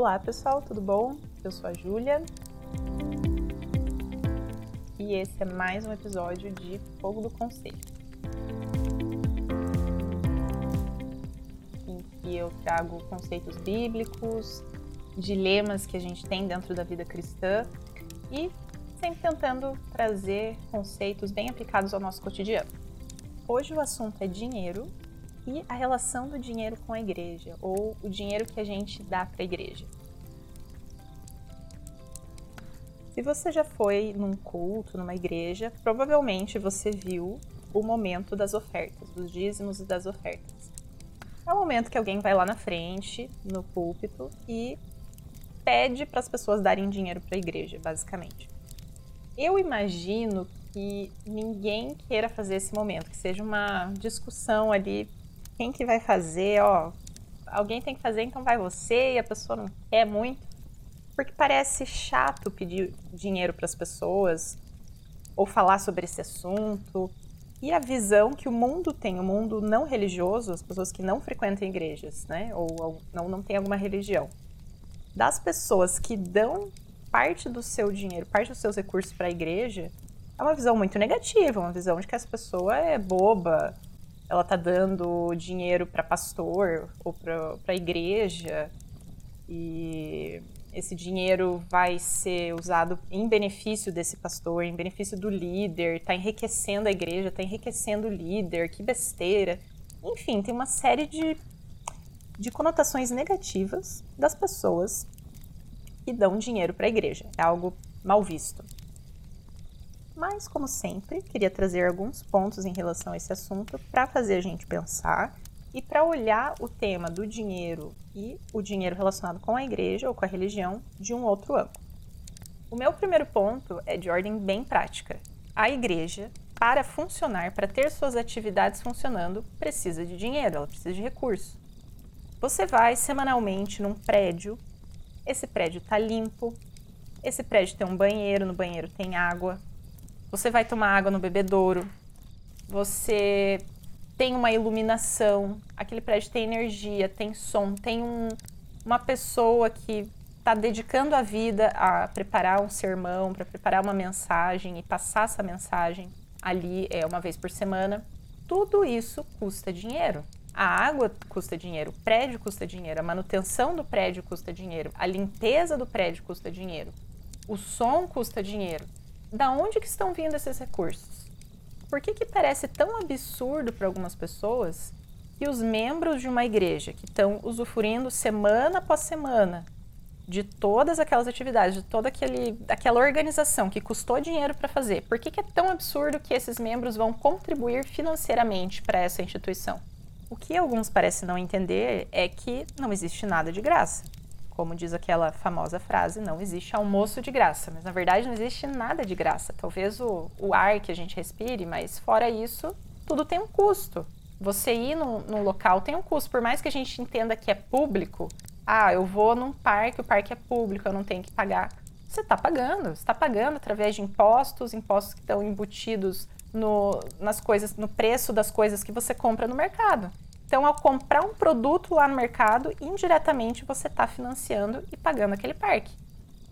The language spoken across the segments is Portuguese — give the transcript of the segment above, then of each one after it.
Olá pessoal, tudo bom? Eu sou a Júlia e esse é mais um episódio de Fogo do Conselho. Em que eu trago conceitos bíblicos, dilemas que a gente tem dentro da vida cristã e sempre tentando trazer conceitos bem aplicados ao nosso cotidiano. Hoje o assunto é dinheiro e a relação do dinheiro com a igreja, ou o dinheiro que a gente dá para a igreja. Se você já foi num culto, numa igreja, provavelmente você viu o momento das ofertas, dos dízimos e das ofertas. É o momento que alguém vai lá na frente, no púlpito, e pede para as pessoas darem dinheiro para a igreja, basicamente. Eu imagino que ninguém queira fazer esse momento, que seja uma discussão ali quem que vai fazer, ó, alguém tem que fazer, então vai você, e a pessoa não quer muito. Porque parece chato pedir dinheiro para as pessoas ou falar sobre esse assunto. E a visão que o mundo tem, o mundo não religioso, as pessoas que não frequentam igrejas, né, ou não, não tem alguma religião, das pessoas que dão parte do seu dinheiro, parte dos seus recursos para a igreja, é uma visão muito negativa, uma visão de que essa pessoa é boba, ela tá dando dinheiro para pastor ou para igreja e esse dinheiro vai ser usado em benefício desse pastor, em benefício do líder, está enriquecendo a igreja, está enriquecendo o líder, que besteira. Enfim, tem uma série de, de conotações negativas das pessoas que dão dinheiro para a igreja. É algo mal visto. Mas, como sempre, queria trazer alguns pontos em relação a esse assunto para fazer a gente pensar e para olhar o tema do dinheiro e o dinheiro relacionado com a igreja ou com a religião de um outro ângulo. O meu primeiro ponto é de ordem bem prática. A igreja, para funcionar, para ter suas atividades funcionando, precisa de dinheiro, ela precisa de recurso. Você vai semanalmente num prédio, esse prédio está limpo, esse prédio tem um banheiro, no banheiro tem água, você vai tomar água no bebedouro. Você tem uma iluminação. Aquele prédio tem energia, tem som, tem um, uma pessoa que está dedicando a vida a preparar um sermão, para preparar uma mensagem e passar essa mensagem ali é uma vez por semana. Tudo isso custa dinheiro. A água custa dinheiro, o prédio custa dinheiro, a manutenção do prédio custa dinheiro, a limpeza do prédio custa dinheiro, o som custa dinheiro da onde que estão vindo esses recursos? Por que, que parece tão absurdo para algumas pessoas que os membros de uma igreja que estão usufruindo semana após semana de todas aquelas atividades, de toda aquele, aquela organização que custou dinheiro para fazer, por que, que é tão absurdo que esses membros vão contribuir financeiramente para essa instituição? O que alguns parecem não entender é que não existe nada de graça como diz aquela famosa frase, não existe almoço de graça. Mas na verdade não existe nada de graça. Talvez o, o ar que a gente respire, mas fora isso, tudo tem um custo. Você ir num, num local tem um custo. Por mais que a gente entenda que é público, ah, eu vou num parque, o parque é público, eu não tenho que pagar. Você está pagando, você está pagando através de impostos, impostos que estão embutidos no, nas coisas, no preço das coisas que você compra no mercado. Então, ao comprar um produto lá no mercado, indiretamente você está financiando e pagando aquele parque.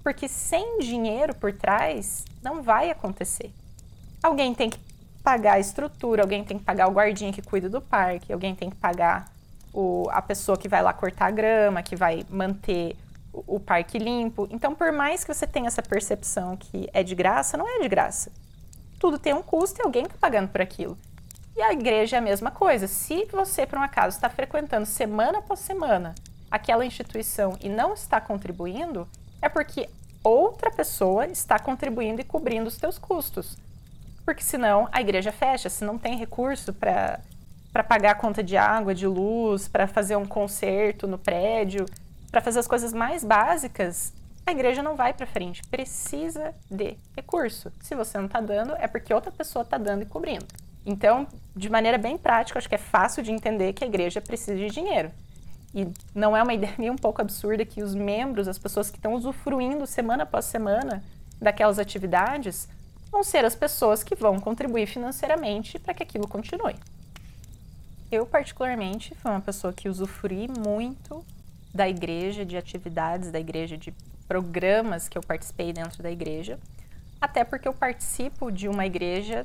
Porque sem dinheiro por trás, não vai acontecer. Alguém tem que pagar a estrutura, alguém tem que pagar o guardinha que cuida do parque, alguém tem que pagar o, a pessoa que vai lá cortar a grama, que vai manter o, o parque limpo. Então, por mais que você tenha essa percepção que é de graça, não é de graça. Tudo tem um custo e alguém está pagando por aquilo. E a igreja é a mesma coisa. Se você, por um acaso, está frequentando semana após semana aquela instituição e não está contribuindo, é porque outra pessoa está contribuindo e cobrindo os teus custos. Porque senão a igreja fecha, se não tem recurso para para pagar a conta de água, de luz, para fazer um concerto no prédio, para fazer as coisas mais básicas, a igreja não vai para frente. Precisa de recurso. Se você não está dando, é porque outra pessoa está dando e cobrindo. Então, de maneira bem prática, acho que é fácil de entender que a igreja precisa de dinheiro. E não é uma ideia nem um pouco absurda que os membros, as pessoas que estão usufruindo semana após semana daquelas atividades, vão ser as pessoas que vão contribuir financeiramente para que aquilo continue. Eu, particularmente, fui uma pessoa que usufrui muito da igreja, de atividades da igreja, de programas que eu participei dentro da igreja, até porque eu participo de uma igreja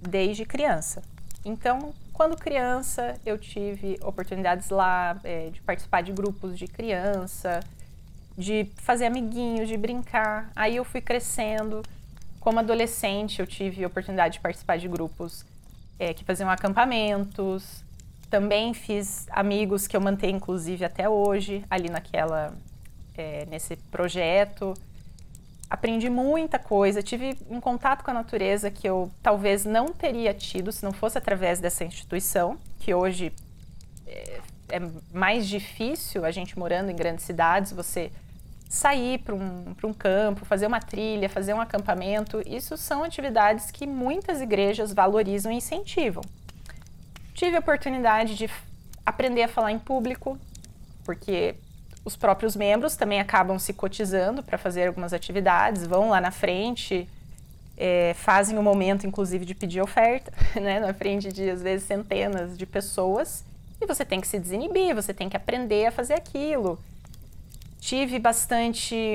desde criança. Então, quando criança, eu tive oportunidades lá é, de participar de grupos de criança, de fazer amiguinhos, de brincar. Aí eu fui crescendo. Como adolescente, eu tive oportunidade de participar de grupos é, que faziam acampamentos. Também fiz amigos que eu mantenho, inclusive, até hoje, ali naquela, é, nesse projeto aprendi muita coisa, tive um contato com a natureza que eu talvez não teria tido se não fosse através dessa instituição, que hoje é, é mais difícil a gente morando em grandes cidades, você sair para um, um campo, fazer uma trilha, fazer um acampamento. Isso são atividades que muitas igrejas valorizam e incentivam. Tive a oportunidade de aprender a falar em público, porque os próprios membros também acabam se cotizando para fazer algumas atividades, vão lá na frente, é, fazem o momento, inclusive, de pedir oferta, né, na frente de, às vezes, centenas de pessoas, e você tem que se desinibir, você tem que aprender a fazer aquilo. Tive bastante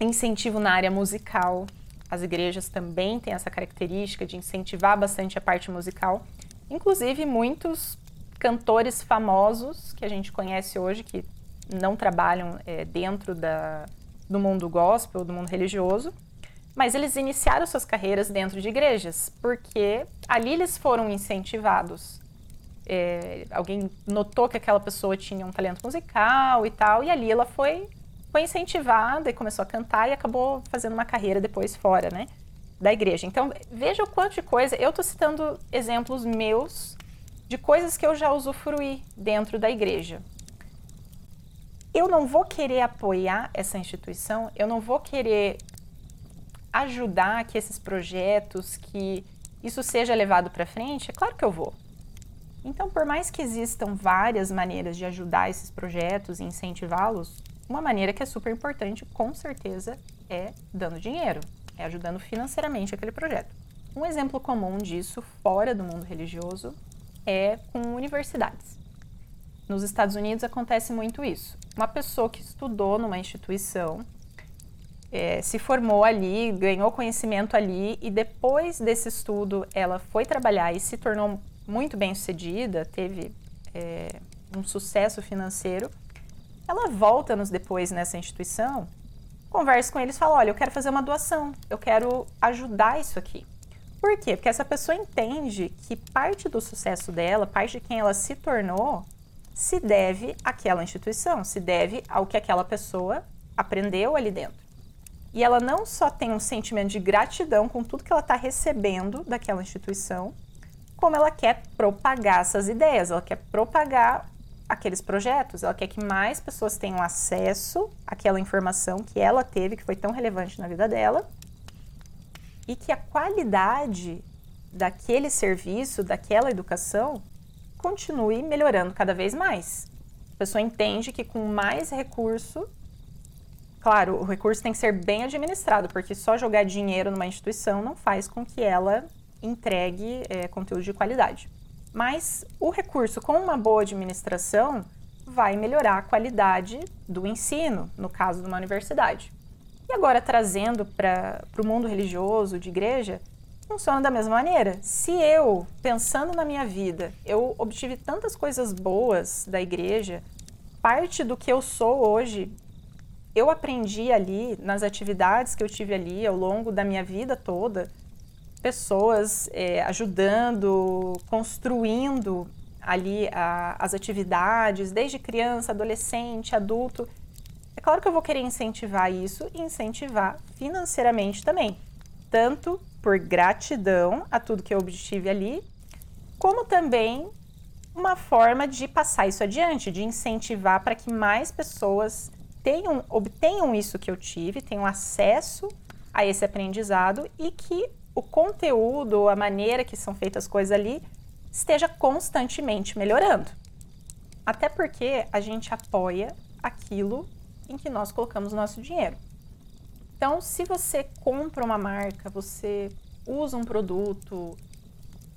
incentivo na área musical. As igrejas também têm essa característica de incentivar bastante a parte musical. Inclusive, muitos cantores famosos que a gente conhece hoje, que não trabalham é, dentro da, do mundo gospel, do mundo religioso, mas eles iniciaram suas carreiras dentro de igrejas, porque ali eles foram incentivados. É, alguém notou que aquela pessoa tinha um talento musical e tal, e ali ela foi, foi incentivada e começou a cantar e acabou fazendo uma carreira depois fora, né? Da igreja. Então, veja o quanto de coisa. Eu estou citando exemplos meus de coisas que eu já usufruí dentro da igreja eu não vou querer apoiar essa instituição, eu não vou querer ajudar que esses projetos, que isso seja levado para frente, é claro que eu vou. Então, por mais que existam várias maneiras de ajudar esses projetos e incentivá-los, uma maneira que é super importante, com certeza, é dando dinheiro, é ajudando financeiramente aquele projeto. Um exemplo comum disso, fora do mundo religioso, é com universidades. Nos Estados Unidos acontece muito isso. Uma pessoa que estudou numa instituição, é, se formou ali, ganhou conhecimento ali e depois desse estudo ela foi trabalhar e se tornou muito bem sucedida, teve é, um sucesso financeiro. Ela volta nos depois nessa instituição, conversa com eles fala: Olha, eu quero fazer uma doação, eu quero ajudar isso aqui. Por quê? Porque essa pessoa entende que parte do sucesso dela, parte de quem ela se tornou, se deve àquela instituição, se deve ao que aquela pessoa aprendeu ali dentro. E ela não só tem um sentimento de gratidão com tudo que ela está recebendo daquela instituição, como ela quer propagar essas ideias, ela quer propagar aqueles projetos, ela quer que mais pessoas tenham acesso àquela informação que ela teve, que foi tão relevante na vida dela, e que a qualidade daquele serviço, daquela educação, continue melhorando cada vez mais. A pessoa entende que com mais recurso, claro, o recurso tem que ser bem administrado, porque só jogar dinheiro numa instituição não faz com que ela entregue é, conteúdo de qualidade. Mas o recurso com uma boa administração vai melhorar a qualidade do ensino, no caso de uma universidade. E agora trazendo para o mundo religioso, de igreja, funciona da mesma maneira. Se eu, pensando na minha vida, eu obtive tantas coisas boas da igreja, parte do que eu sou hoje, eu aprendi ali nas atividades que eu tive ali ao longo da minha vida toda, pessoas é, ajudando, construindo ali a, as atividades, desde criança, adolescente, adulto. É claro que eu vou querer incentivar isso e incentivar financeiramente também, tanto por gratidão a tudo que eu obtive ali, como também uma forma de passar isso adiante, de incentivar para que mais pessoas tenham, obtenham isso que eu tive, tenham acesso a esse aprendizado e que o conteúdo, a maneira que são feitas as coisas ali, esteja constantemente melhorando. Até porque a gente apoia aquilo em que nós colocamos nosso dinheiro. Então, se você compra uma marca, você usa um produto,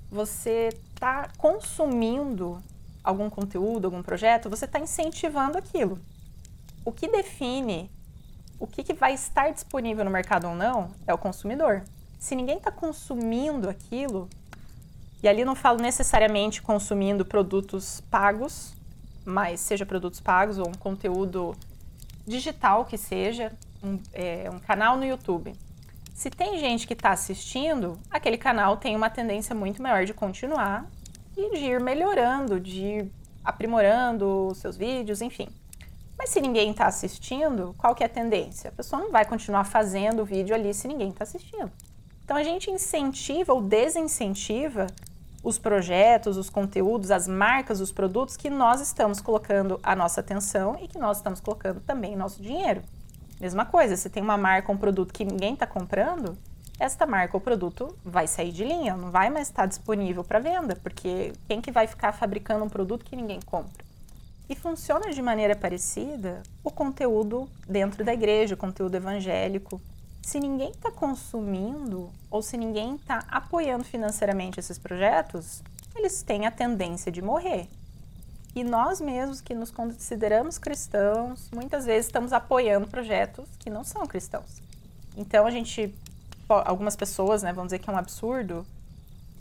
você está consumindo algum conteúdo, algum projeto, você está incentivando aquilo. O que define o que, que vai estar disponível no mercado ou não é o consumidor. Se ninguém está consumindo aquilo, e ali não falo necessariamente consumindo produtos pagos, mas seja produtos pagos ou um conteúdo digital que seja, um, é, um canal no YouTube. Se tem gente que está assistindo, aquele canal tem uma tendência muito maior de continuar e de ir melhorando, de ir aprimorando seus vídeos, enfim. Mas se ninguém está assistindo, qual que é a tendência? A pessoa não vai continuar fazendo o vídeo ali se ninguém está assistindo. Então a gente incentiva ou desincentiva os projetos, os conteúdos, as marcas, os produtos que nós estamos colocando a nossa atenção e que nós estamos colocando também nosso dinheiro. Mesma coisa, se tem uma marca, um produto que ninguém está comprando, esta marca ou produto vai sair de linha, não vai mais estar disponível para venda, porque quem que vai ficar fabricando um produto que ninguém compra? E funciona de maneira parecida o conteúdo dentro da igreja, o conteúdo evangélico, se ninguém está consumindo ou se ninguém está apoiando financeiramente esses projetos, eles têm a tendência de morrer. E nós mesmos que nos consideramos cristãos, muitas vezes estamos apoiando projetos que não são cristãos. Então a gente, algumas pessoas, né, vão dizer que é um absurdo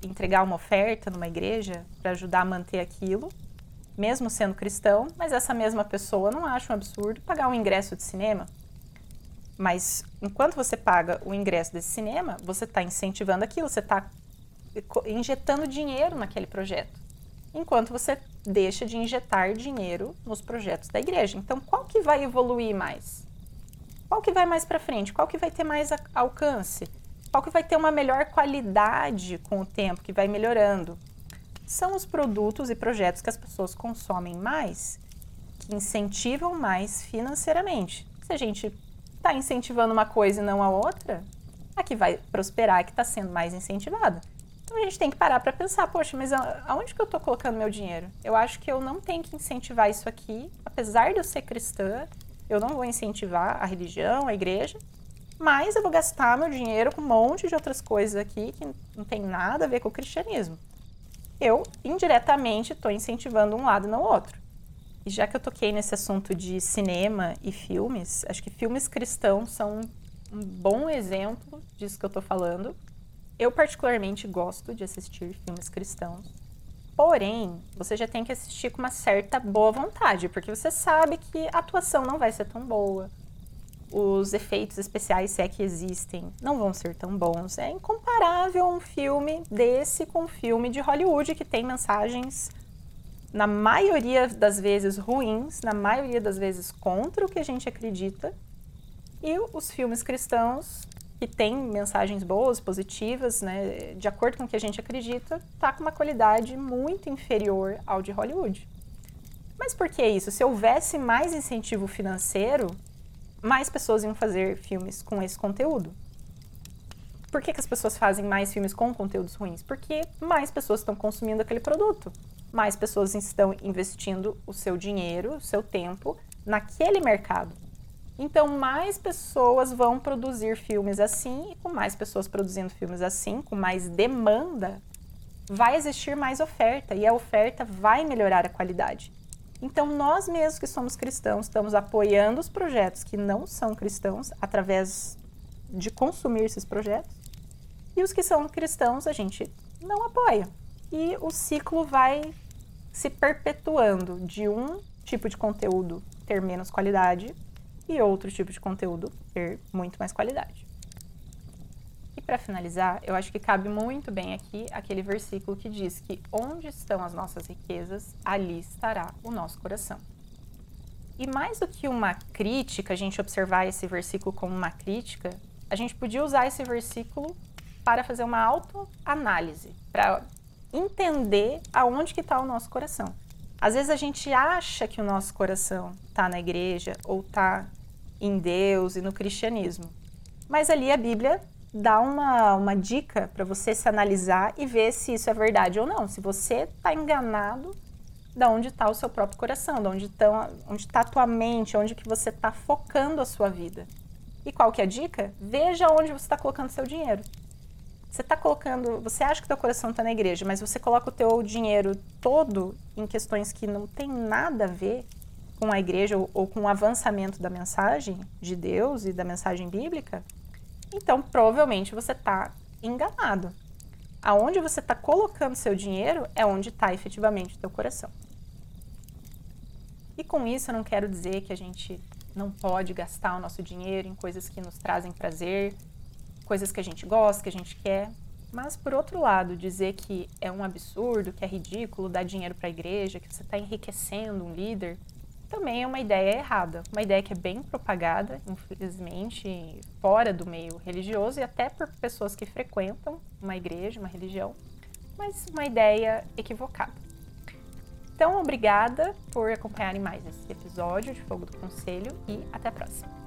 entregar uma oferta numa igreja para ajudar a manter aquilo, mesmo sendo cristão, mas essa mesma pessoa não acha um absurdo pagar um ingresso de cinema mas enquanto você paga o ingresso desse cinema, você está incentivando aquilo, você está injetando dinheiro naquele projeto. Enquanto você deixa de injetar dinheiro nos projetos da igreja. Então, qual que vai evoluir mais? Qual que vai mais para frente? Qual que vai ter mais alcance? Qual que vai ter uma melhor qualidade com o tempo, que vai melhorando? São os produtos e projetos que as pessoas consomem mais, que incentivam mais financeiramente. Se a gente está incentivando uma coisa e não a outra, a que vai prosperar, a que está sendo mais incentivada. A gente tem que parar para pensar, poxa, mas aonde que eu estou colocando meu dinheiro? Eu acho que eu não tenho que incentivar isso aqui, apesar de eu ser cristã, eu não vou incentivar a religião, a igreja, mas eu vou gastar meu dinheiro com um monte de outras coisas aqui que não tem nada a ver com o cristianismo. Eu, indiretamente, estou incentivando um lado e não o outro. E já que eu toquei nesse assunto de cinema e filmes, acho que filmes cristãos são um bom exemplo disso que eu estou falando. Eu particularmente gosto de assistir filmes cristãos. Porém, você já tem que assistir com uma certa boa vontade, porque você sabe que a atuação não vai ser tão boa. Os efeitos especiais, se é que existem, não vão ser tão bons. É incomparável um filme desse com um filme de Hollywood que tem mensagens na maioria das vezes ruins, na maioria das vezes contra o que a gente acredita. E os filmes cristãos, que têm mensagens boas, positivas, né, de acordo com o que a gente acredita, tá com uma qualidade muito inferior ao de Hollywood. Mas por que isso? Se houvesse mais incentivo financeiro, mais pessoas iam fazer filmes com esse conteúdo. Por que, que as pessoas fazem mais filmes com conteúdos ruins? Porque mais pessoas estão consumindo aquele produto mais pessoas estão investindo o seu dinheiro, o seu tempo naquele mercado. Então, mais pessoas vão produzir filmes assim, e com mais pessoas produzindo filmes assim, com mais demanda, vai existir mais oferta e a oferta vai melhorar a qualidade. Então, nós mesmos que somos cristãos, estamos apoiando os projetos que não são cristãos através de consumir esses projetos, e os que são cristãos a gente não apoia. E o ciclo vai se perpetuando de um tipo de conteúdo ter menos qualidade e outro tipo de conteúdo ter muito mais qualidade. E para finalizar, eu acho que cabe muito bem aqui aquele versículo que diz que onde estão as nossas riquezas, ali estará o nosso coração. E mais do que uma crítica, a gente observar esse versículo como uma crítica, a gente podia usar esse versículo para fazer uma autoanálise, para entender aonde que está o nosso coração. Às vezes a gente acha que o nosso coração está na igreja ou está em Deus e no cristianismo. Mas ali a Bíblia dá uma, uma dica para você se analisar e ver se isso é verdade ou não. Se você está enganado, da onde está o seu próprio coração, de onde está onde tá a tua mente, onde que você está focando a sua vida. E qual que é a dica? Veja onde você está colocando seu dinheiro você está colocando, você acha que teu coração está na igreja, mas você coloca o teu dinheiro todo em questões que não tem nada a ver com a igreja ou, com o avançamento da mensagem de Deus e da mensagem bíblica, então provavelmente você está enganado. Aonde você está colocando seu dinheiro é onde está efetivamente o teu coração. E com isso eu não quero dizer que a gente não pode gastar o nosso dinheiro em coisas que nos trazem prazer, coisas que a gente gosta, que a gente quer. Mas, por outro lado, dizer que é um absurdo, que é ridículo dar dinheiro para a igreja, que você está enriquecendo um líder, também é uma ideia errada. Uma ideia que é bem propagada, infelizmente, fora do meio religioso e até por pessoas que frequentam uma igreja, uma religião, mas uma ideia equivocada. Então, obrigada por acompanharem mais esse episódio de Fogo do Conselho e até a próxima.